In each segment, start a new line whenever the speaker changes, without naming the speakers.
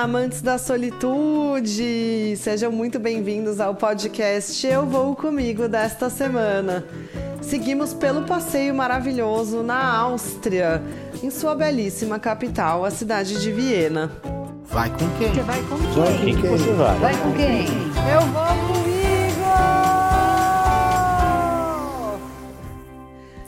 amantes da solitude! Sejam muito bem-vindos ao podcast Eu Vou Comigo desta semana. Seguimos pelo passeio maravilhoso na Áustria, em sua belíssima capital, a cidade de Viena.
Vai com quem?
Você vai com quem?
Vai com quem que você vai?
Vai com quem?
Eu vou comigo!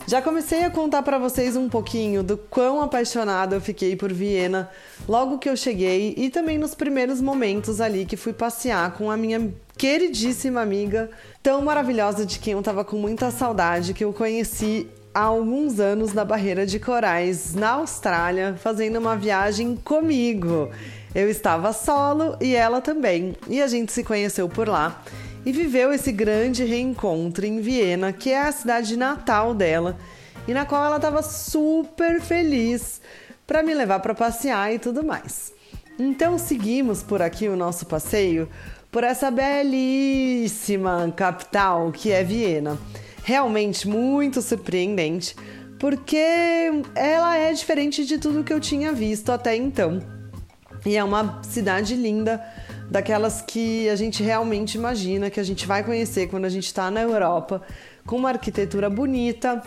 Já comecei a contar para vocês um pouquinho do quão apaixonada eu fiquei por Viena logo que eu cheguei e também nos primeiros momentos ali que fui passear com a minha queridíssima amiga, tão maravilhosa de quem eu tava com muita saudade, que eu conheci há alguns anos na Barreira de Corais, na Austrália, fazendo uma viagem comigo. Eu estava solo e ela também, e a gente se conheceu por lá e viveu esse grande reencontro em Viena, que é a cidade natal dela, e na qual ela estava super feliz para me levar para passear e tudo mais. Então seguimos por aqui o nosso passeio por essa belíssima capital que é Viena. Realmente muito surpreendente, porque ela é diferente de tudo que eu tinha visto até então. E é uma cidade linda, daquelas que a gente realmente imagina que a gente vai conhecer quando a gente está na Europa, com uma arquitetura bonita,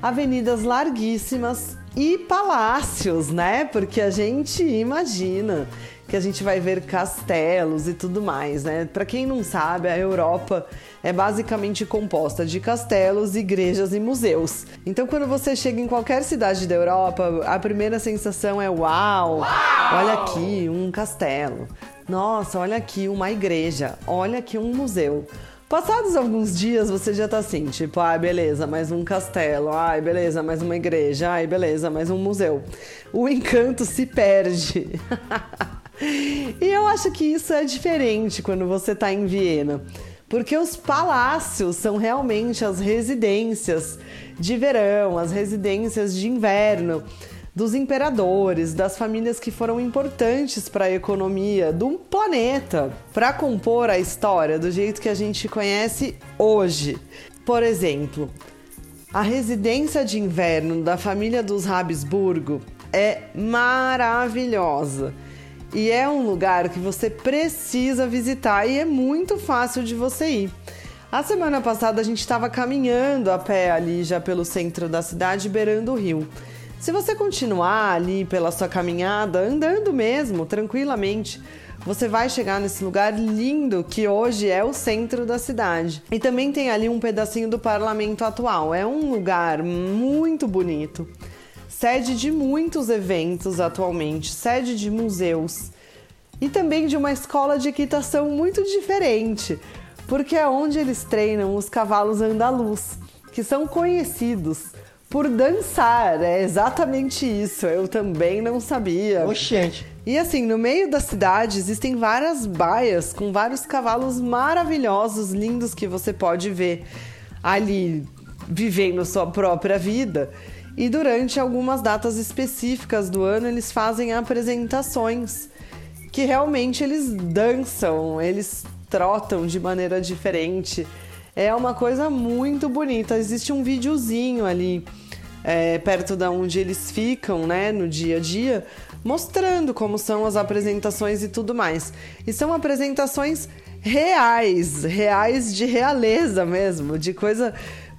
avenidas larguíssimas e palácios, né? Porque a gente imagina que a gente vai ver castelos e tudo mais, né? Para quem não sabe, a Europa é basicamente composta de castelos, igrejas e museus. Então, quando você chega em qualquer cidade da Europa, a primeira sensação é: uau, uau! olha aqui um castelo. Nossa, olha aqui uma igreja, olha aqui um museu. Passados alguns dias você já tá assim, tipo, ai, ah, beleza, mais um castelo, ai, beleza, mais uma igreja, ai, beleza, mais um museu. O encanto se perde. e eu acho que isso é diferente quando você tá em Viena, porque os palácios são realmente as residências de verão, as residências de inverno dos imperadores, das famílias que foram importantes para a economia do planeta, para compor a história do jeito que a gente conhece hoje. Por exemplo, a residência de inverno da família dos Habsburgo é maravilhosa. E é um lugar que você precisa visitar e é muito fácil de você ir. A semana passada a gente estava caminhando a pé ali já pelo centro da cidade, beirando o rio. Se você continuar ali pela sua caminhada, andando mesmo, tranquilamente, você vai chegar nesse lugar lindo que hoje é o centro da cidade. E também tem ali um pedacinho do parlamento atual. É um lugar muito bonito. Sede de muitos eventos atualmente, sede de museus e também de uma escola de equitação muito diferente, porque é onde eles treinam os cavalos andaluz, que são conhecidos por dançar. É exatamente isso. Eu também não sabia.
Oxente.
E assim, no meio da cidade existem várias baias com vários cavalos maravilhosos, lindos que você pode ver ali vivendo sua própria vida. E durante algumas datas específicas do ano eles fazem apresentações que realmente eles dançam, eles trotam de maneira diferente. É uma coisa muito bonita. Existe um videozinho ali é, perto da onde eles ficam, né, no dia a dia, mostrando como são as apresentações e tudo mais. E são apresentações reais, reais de realeza mesmo, de coisa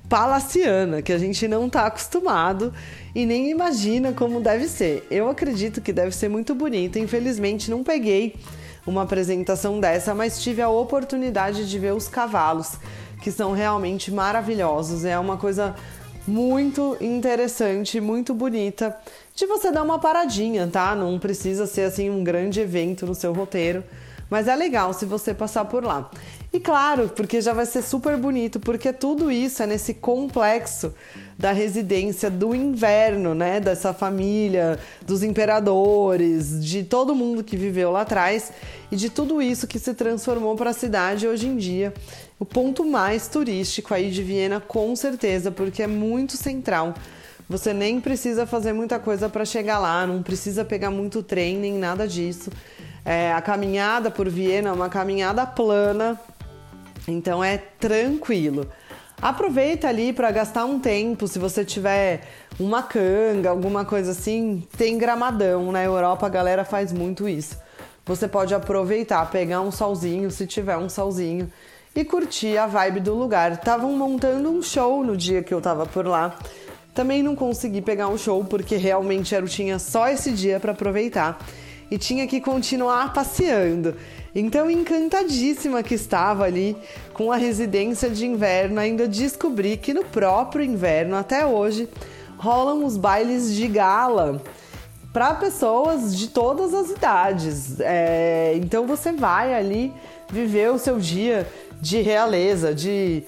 palaciana, que a gente não está acostumado e nem imagina como deve ser. Eu acredito que deve ser muito bonito. Infelizmente, não peguei uma apresentação dessa, mas tive a oportunidade de ver os cavalos que são realmente maravilhosos. É uma coisa muito interessante, muito bonita de você dar uma paradinha, tá? Não precisa ser assim um grande evento no seu roteiro, mas é legal se você passar por lá. E claro, porque já vai ser super bonito, porque tudo isso é nesse complexo da residência do inverno, né? Dessa família, dos imperadores, de todo mundo que viveu lá atrás e de tudo isso que se transformou para a cidade hoje em dia. O ponto mais turístico aí de Viena, com certeza, porque é muito central. Você nem precisa fazer muita coisa para chegar lá, não precisa pegar muito trem nem nada disso. É, a caminhada por Viena é uma caminhada plana, então é tranquilo. Aproveita ali para gastar um tempo, se você tiver uma canga, alguma coisa assim, tem gramadão. Na Europa a galera faz muito isso. você pode aproveitar, pegar um solzinho, se tiver um solzinho, e curtir a vibe do lugar. Estavam montando um show no dia que eu tava por lá. Também não consegui pegar um show porque realmente eu tinha só esse dia para aproveitar e tinha que continuar passeando. Então, encantadíssima que estava ali com a residência de inverno, ainda descobri que no próprio inverno, até hoje, rolam os bailes de gala para pessoas de todas as idades. É, então, você vai ali viver o seu dia de realeza, de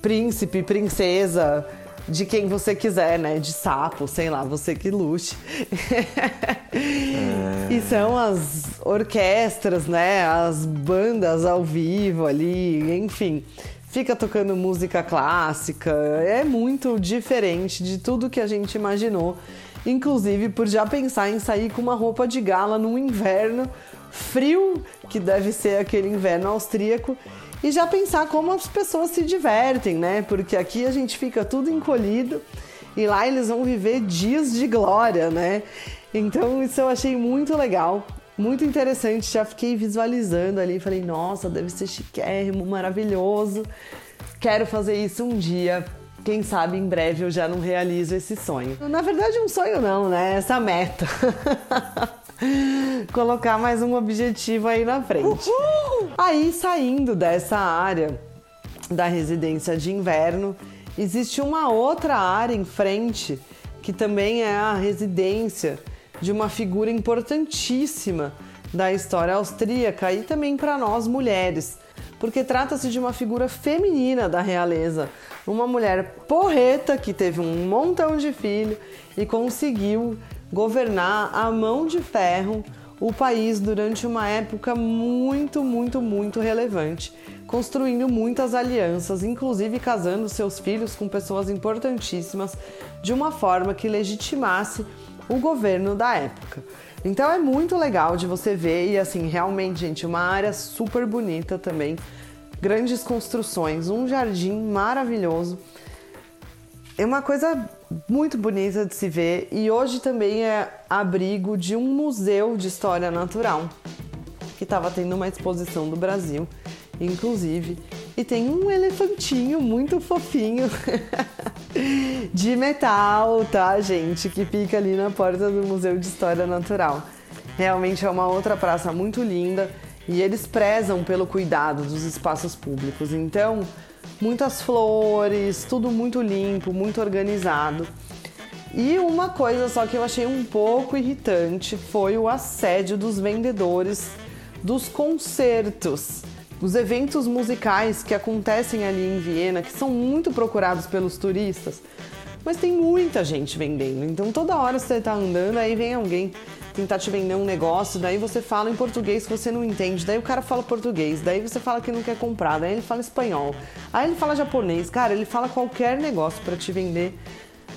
príncipe, princesa, de quem você quiser, né? De sapo, sei lá, você que lute. é... E são as orquestras, né? As bandas ao vivo ali, enfim. Fica tocando música clássica. É muito diferente de tudo que a gente imaginou. Inclusive por já pensar em sair com uma roupa de gala no inverno frio, que deve ser aquele inverno austríaco, e já pensar como as pessoas se divertem, né? Porque aqui a gente fica tudo encolhido e lá eles vão viver dias de glória, né? Então isso eu achei muito legal, muito interessante. Já fiquei visualizando ali, falei, nossa, deve ser chiquérrimo, maravilhoso. Quero fazer isso um dia. Quem sabe em breve eu já não realizo esse sonho. Na verdade, um sonho não, né? Essa meta. colocar mais um objetivo aí na frente. Uhul! Aí, saindo dessa área da residência de inverno, existe uma outra área em frente que também é a residência de uma figura importantíssima da história austríaca e também para nós mulheres, porque trata-se de uma figura feminina da realeza, uma mulher porreta que teve um montão de filho e conseguiu governar a mão de ferro o país durante uma época muito, muito, muito relevante, construindo muitas alianças, inclusive casando seus filhos com pessoas importantíssimas de uma forma que legitimasse o governo da época. Então é muito legal de você ver e assim, realmente, gente, uma área super bonita também, grandes construções, um jardim maravilhoso. É uma coisa muito bonita de se ver e hoje também é abrigo de um museu de história natural que estava tendo uma exposição do Brasil, inclusive, e tem um elefantinho muito fofinho de metal, tá, gente, que fica ali na porta do Museu de História Natural. Realmente é uma outra praça muito linda e eles prezam pelo cuidado dos espaços públicos. Então, muitas flores, tudo muito limpo, muito organizado. E uma coisa só que eu achei um pouco irritante foi o assédio dos vendedores dos concertos. Os eventos musicais que acontecem ali em Viena, que são muito procurados pelos turistas, mas tem muita gente vendendo. Então toda hora você está andando, aí vem alguém tentar te vender um negócio, daí você fala em português que você não entende, daí o cara fala português, daí você fala que não quer comprar, daí ele fala espanhol, aí ele fala japonês, cara, ele fala qualquer negócio para te vender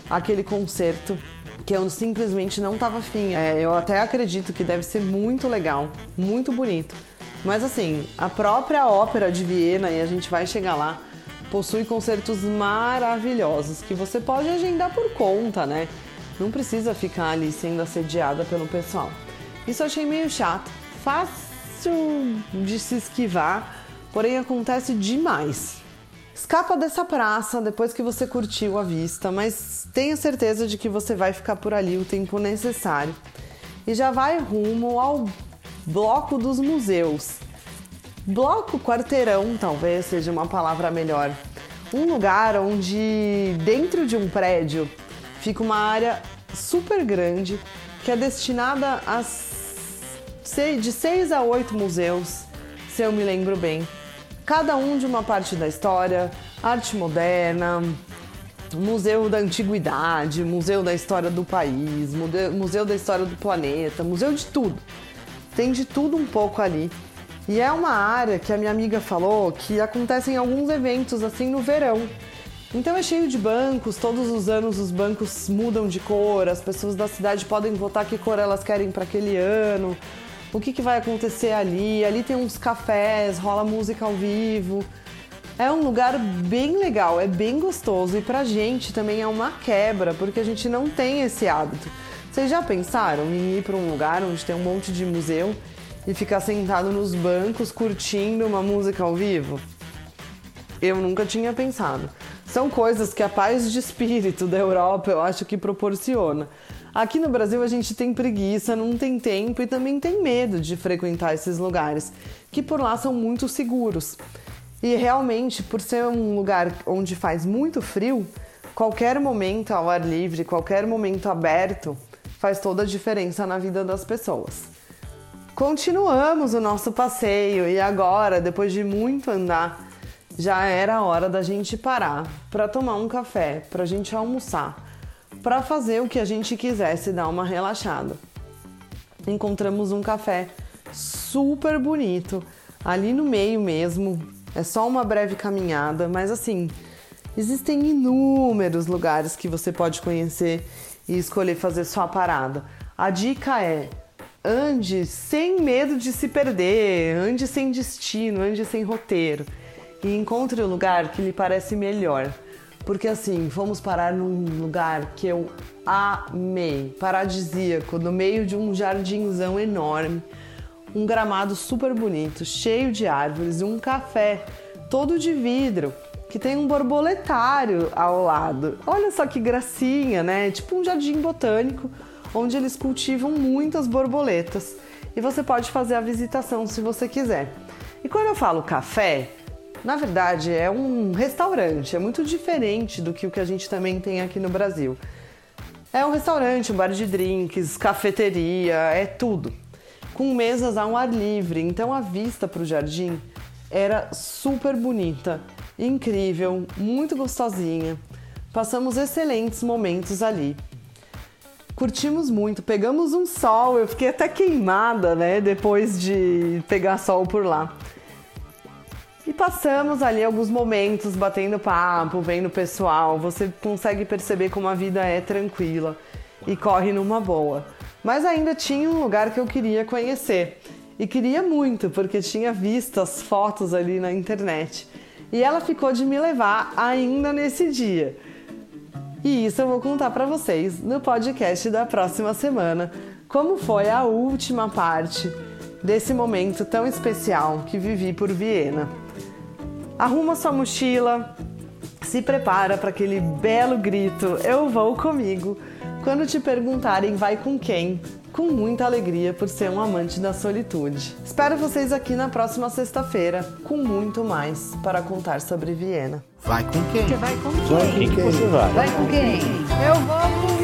aquele concerto que eu simplesmente não tava afim. É, eu até acredito que deve ser muito legal, muito bonito. Mas assim, a própria ópera de Viena, e a gente vai chegar lá, possui concertos maravilhosos que você pode agendar por conta, né? Não precisa ficar ali sendo assediada pelo pessoal. Isso eu achei meio chato, fácil de se esquivar, porém acontece demais. Escapa dessa praça depois que você curtiu a vista, mas tenha certeza de que você vai ficar por ali o tempo necessário. E já vai rumo ao bloco dos museus. Bloco quarteirão, talvez seja uma palavra melhor. Um lugar onde, dentro de um prédio, fica uma área super grande que é destinada a de seis a oito museus, se eu me lembro bem. Cada um de uma parte da história, arte moderna, museu da antiguidade, museu da história do país, museu da história do planeta, museu de tudo. Tem de tudo um pouco ali. E é uma área que a minha amiga falou que acontecem alguns eventos assim no verão. Então é cheio de bancos, todos os anos os bancos mudam de cor, as pessoas da cidade podem votar que cor elas querem para aquele ano, o que, que vai acontecer ali. Ali tem uns cafés, rola música ao vivo. É um lugar bem legal, é bem gostoso e pra gente também é uma quebra, porque a gente não tem esse hábito. Vocês já pensaram em ir para um lugar onde tem um monte de museu e ficar sentado nos bancos curtindo uma música ao vivo? Eu nunca tinha pensado. São coisas que a paz de espírito da Europa eu acho que proporciona. Aqui no Brasil a gente tem preguiça, não tem tempo e também tem medo de frequentar esses lugares, que por lá são muito seguros. E realmente, por ser um lugar onde faz muito frio, qualquer momento ao ar livre, qualquer momento aberto, faz toda a diferença na vida das pessoas. Continuamos o nosso passeio e agora, depois de muito andar, já era hora da gente parar para tomar um café, para a gente almoçar, para fazer o que a gente quisesse dar uma relaxada. Encontramos um café super bonito, ali no meio mesmo. É só uma breve caminhada, mas assim, existem inúmeros lugares que você pode conhecer e escolher fazer sua parada. A dica é: ande sem medo de se perder, ande sem destino, ande sem roteiro e encontre o lugar que lhe parece melhor. Porque assim, fomos parar num lugar que eu amei, paradisíaco, no meio de um jardinzão enorme, um gramado super bonito, cheio de árvores, um café todo de vidro que tem um borboletário ao lado. Olha só que gracinha, né? Tipo um jardim botânico onde eles cultivam muitas borboletas. E você pode fazer a visitação se você quiser. E quando eu falo café, na verdade, é um restaurante, é muito diferente do que o que a gente também tem aqui no Brasil. É um restaurante, um bar de drinks, cafeteria, é tudo. Com mesas ao ar livre, então a vista para o jardim era super bonita, incrível, muito gostosinha. Passamos excelentes momentos ali. Curtimos muito, pegamos um sol, eu fiquei até queimada, né, depois de pegar sol por lá. E passamos ali alguns momentos batendo papo, vendo o pessoal. Você consegue perceber como a vida é tranquila e corre numa boa. Mas ainda tinha um lugar que eu queria conhecer. E queria muito, porque tinha visto as fotos ali na internet. E ela ficou de me levar ainda nesse dia. E isso eu vou contar para vocês no podcast da próxima semana, como foi a última parte desse momento tão especial que vivi por Viena. Arruma sua mochila, se prepara para aquele belo grito: Eu vou comigo. Quando te perguntarem vai com quem, com muita alegria por ser um amante da solitude. Espero vocês aqui na próxima sexta-feira com muito mais para contar sobre Viena.
Vai com quem?
Você vai com
Vai
quem?
com quem você vai?
Vai com quem?
Eu vou